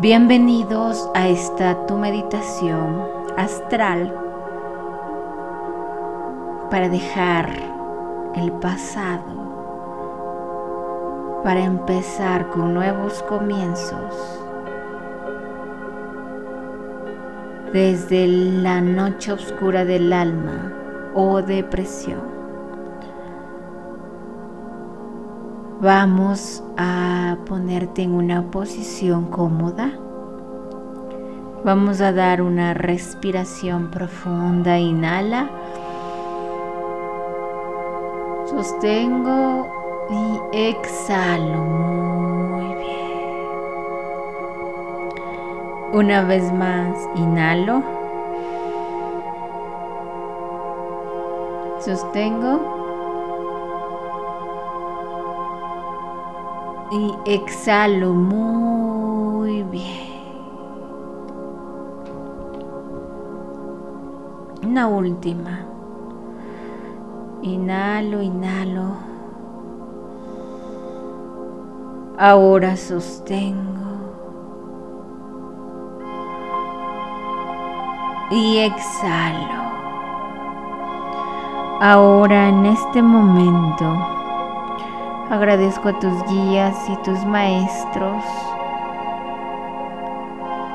Bienvenidos a esta tu meditación astral para dejar el pasado, para empezar con nuevos comienzos. Desde la noche oscura del alma o depresión. Vamos a ponerte en una posición cómoda. Vamos a dar una respiración profunda. Inhala. Sostengo y exhalo. Muy bien. Una vez más, inhalo. Sostengo. Y exhalo muy bien. Una última. Inhalo, inhalo. Ahora sostengo. Y exhalo. Ahora en este momento Agradezco a tus guías y tus maestros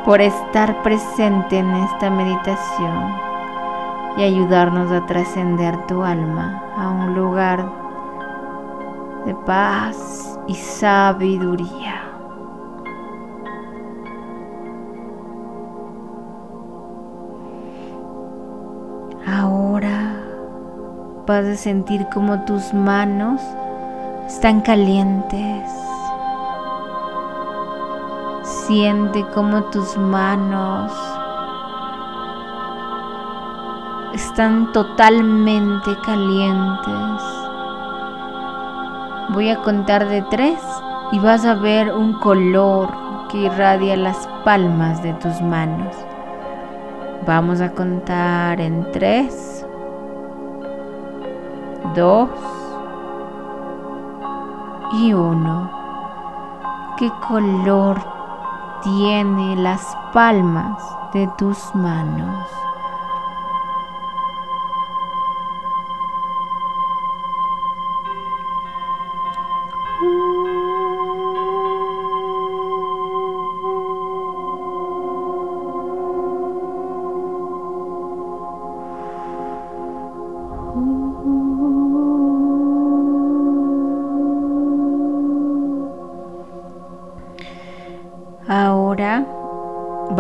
por estar presente en esta meditación y ayudarnos a trascender tu alma a un lugar de paz y sabiduría. Ahora vas a sentir como tus manos están calientes. Siente como tus manos están totalmente calientes. Voy a contar de tres y vas a ver un color que irradia las palmas de tus manos. Vamos a contar en tres, dos, y uno. ¿Qué color tiene las palmas de tus manos?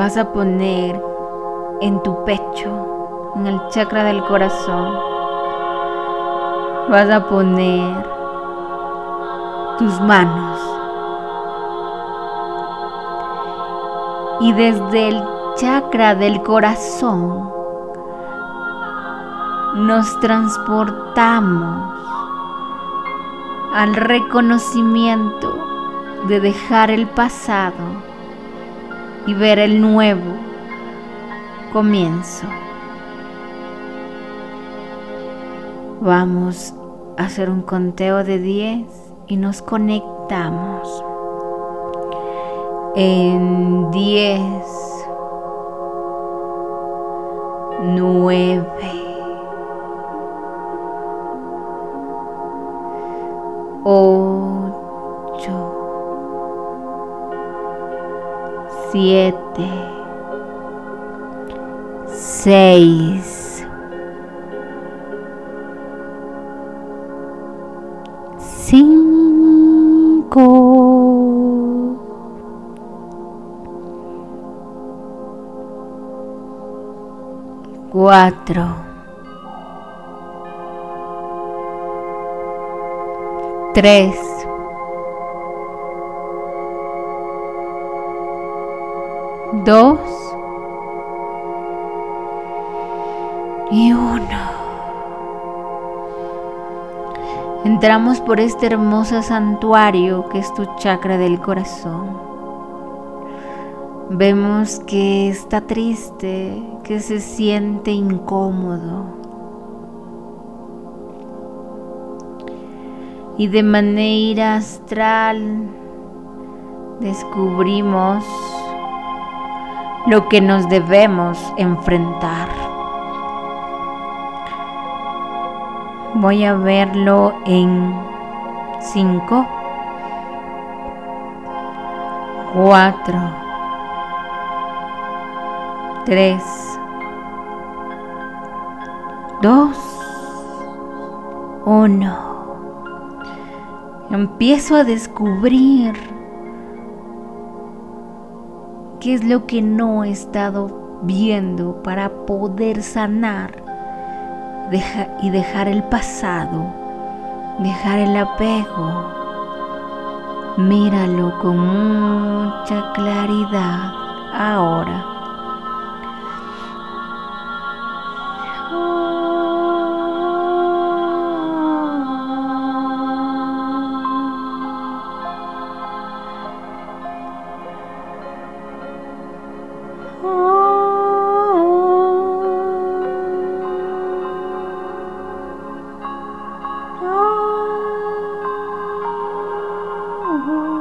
Vas a poner en tu pecho, en el chakra del corazón, vas a poner tus manos. Y desde el chakra del corazón nos transportamos al reconocimiento de dejar el pasado y ver el nuevo comienzo. Vamos a hacer un conteo de 10 y nos conectamos. En 10, 9, 8, siete, seis, cinco, cuatro, tres, dos y uno. Entramos por este hermoso santuario que es tu chakra del corazón. Vemos que está triste, que se siente incómodo. Y de manera astral descubrimos lo que nos debemos enfrentar. Voy a verlo en 5, 4, 3, 2, 1. Empiezo a descubrir qué es lo que no he estado viendo para poder sanar y dejar el pasado, dejar el apego. Míralo con mucha claridad ahora. Oh.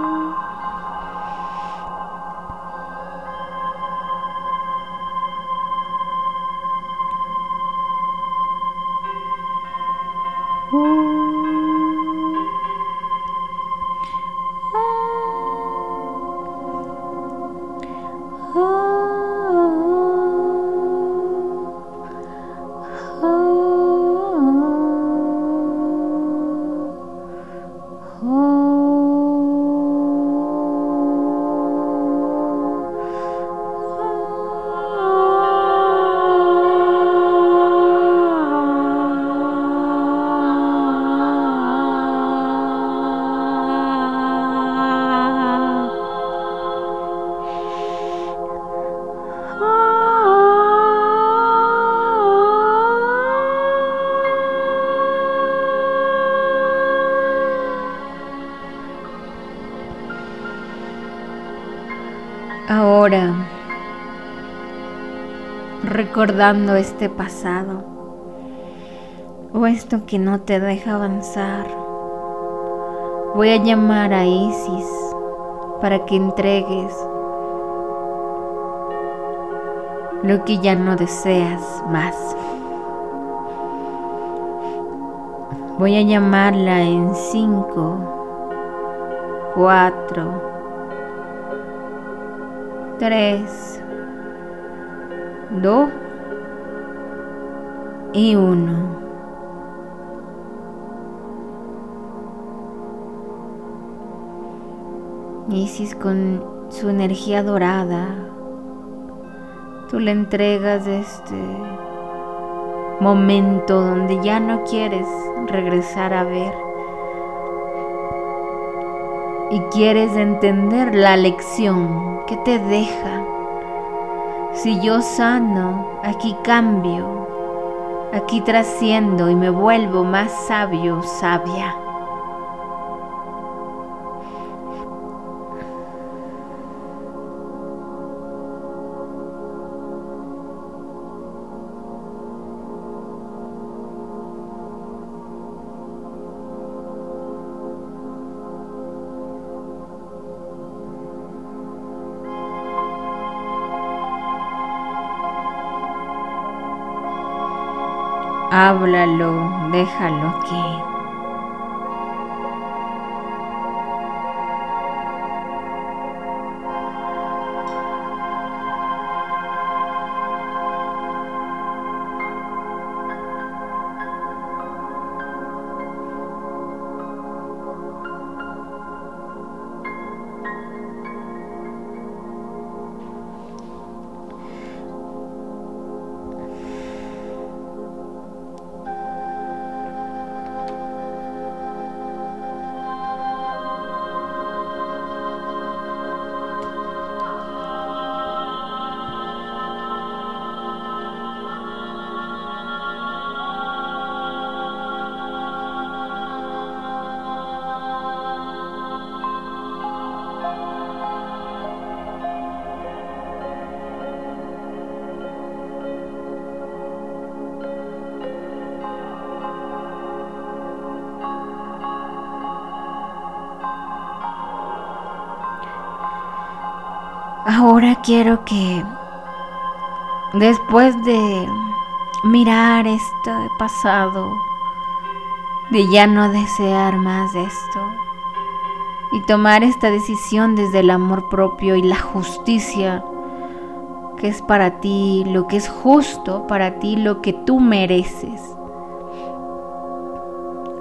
Ahora, recordando este pasado o esto que no te deja avanzar, voy a llamar a Isis para que entregues lo que ya no deseas más. Voy a llamarla en 5, 4, 3, 2 y 1. Isis con su energía dorada, tú le entregas este momento donde ya no quieres regresar a ver y quieres entender la lección que te deja. Si yo sano, aquí cambio, aquí trasciendo y me vuelvo más sabio, sabia. Háblalo, déjalo aquí. Ahora quiero que después de mirar este pasado, de ya no desear más esto y tomar esta decisión desde el amor propio y la justicia que es para ti, lo que es justo para ti, lo que tú mereces.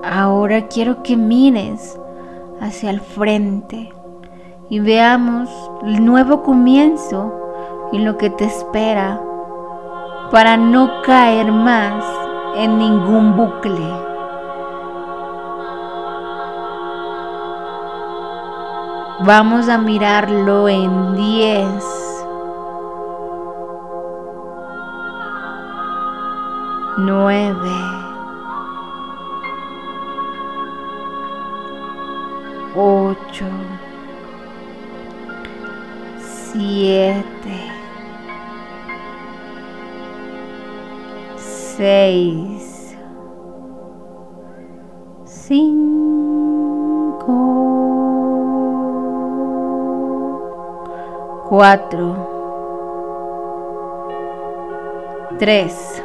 Ahora quiero que mires hacia el frente y veamos el nuevo comienzo y lo que te espera para no caer más en ningún bucle. Vamos a mirarlo en 10, 9, 8, 7, seis, cinco, cuatro, tres,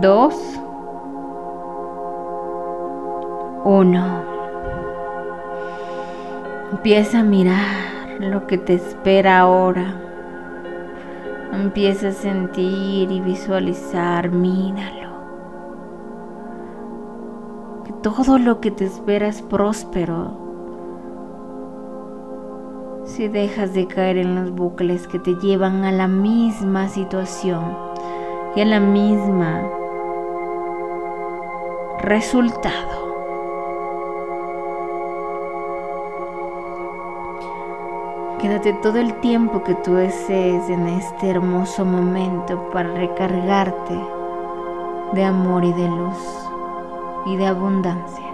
dos, uno. Empieza a mirar lo que te espera ahora. Empieza a sentir y visualizar, míralo. Que todo lo que te espera es próspero. Si dejas de caer en los bucles que te llevan a la misma situación y a la misma resultado. Quédate todo el tiempo que tú desees en este hermoso momento para recargarte de amor y de luz y de abundancia.